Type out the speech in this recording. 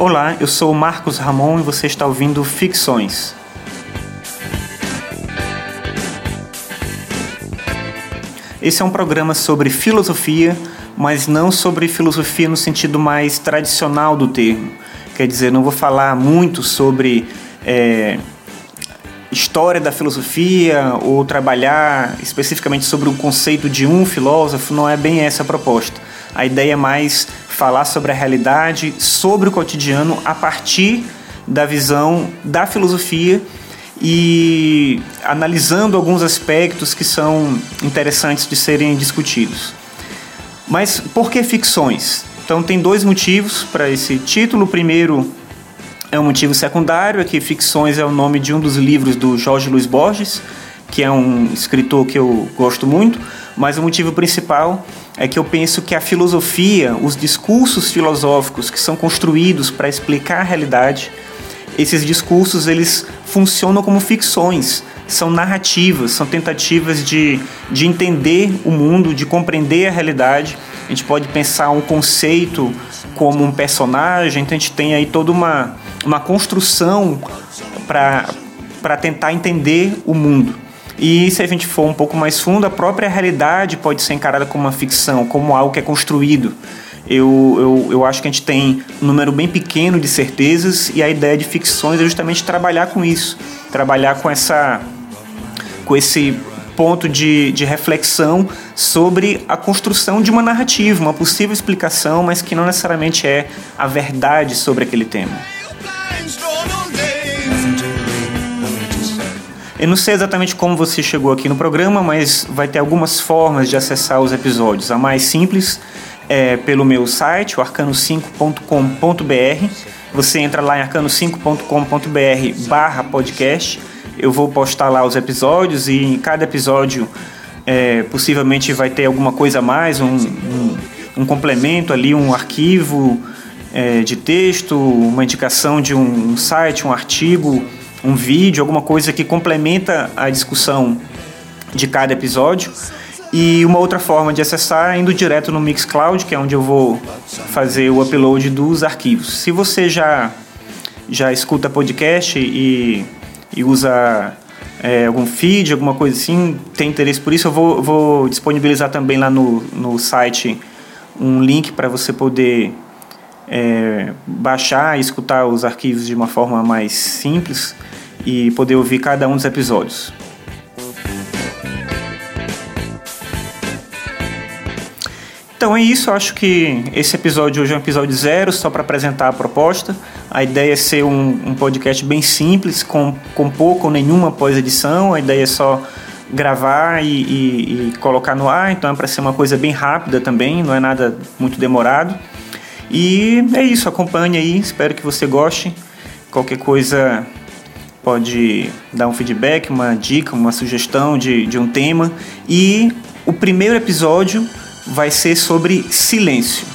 Olá, eu sou Marcos Ramon e você está ouvindo Ficções. Esse é um programa sobre filosofia, mas não sobre filosofia no sentido mais tradicional do termo. Quer dizer, não vou falar muito sobre é, história da filosofia ou trabalhar especificamente sobre o conceito de um filósofo, não é bem essa a proposta. A ideia é mais falar sobre a realidade, sobre o cotidiano a partir da visão da filosofia e analisando alguns aspectos que são interessantes de serem discutidos. Mas por que ficções? Então tem dois motivos para esse título. O primeiro é um motivo secundário, é que Ficções é o nome de um dos livros do Jorge Luiz Borges, que é um escritor que eu gosto muito, mas o motivo principal é que eu penso que a filosofia, os discursos filosóficos que são construídos para explicar a realidade, esses discursos eles funcionam como ficções, são narrativas, são tentativas de, de entender o mundo, de compreender a realidade. A gente pode pensar um conceito como um personagem, então a gente tem aí toda uma, uma construção para tentar entender o mundo. E se a gente for um pouco mais fundo, a própria realidade pode ser encarada como uma ficção, como algo que é construído. Eu, eu, eu acho que a gente tem um número bem pequeno de certezas e a ideia de ficções é justamente trabalhar com isso, trabalhar com essa com esse ponto de, de reflexão sobre a construção de uma narrativa, uma possível explicação, mas que não necessariamente é a verdade sobre aquele tema. Eu não sei exatamente como você chegou aqui no programa, mas vai ter algumas formas de acessar os episódios. A mais simples é pelo meu site, o arcano5.com.br. Você entra lá em arcano5.com.br barra podcast. Eu vou postar lá os episódios e em cada episódio é, possivelmente vai ter alguma coisa a mais, um, um, um complemento ali, um arquivo é, de texto, uma indicação de um site, um artigo um vídeo, alguma coisa que complementa a discussão de cada episódio. E uma outra forma de acessar é indo direto no Mixcloud, que é onde eu vou fazer o upload dos arquivos. Se você já, já escuta podcast e, e usa é, algum feed, alguma coisa assim, tem interesse por isso, eu vou, vou disponibilizar também lá no, no site um link para você poder é, baixar e escutar os arquivos de uma forma mais simples e poder ouvir cada um dos episódios. Então é isso, acho que esse episódio hoje é um episódio zero, só para apresentar a proposta. A ideia é ser um, um podcast bem simples, com, com pouco ou nenhuma pós-edição. A ideia é só gravar e, e, e colocar no ar, então é para ser uma coisa bem rápida também, não é nada muito demorado. E é isso, acompanhe aí, espero que você goste. Qualquer coisa pode dar um feedback, uma dica, uma sugestão de, de um tema. E o primeiro episódio vai ser sobre silêncio.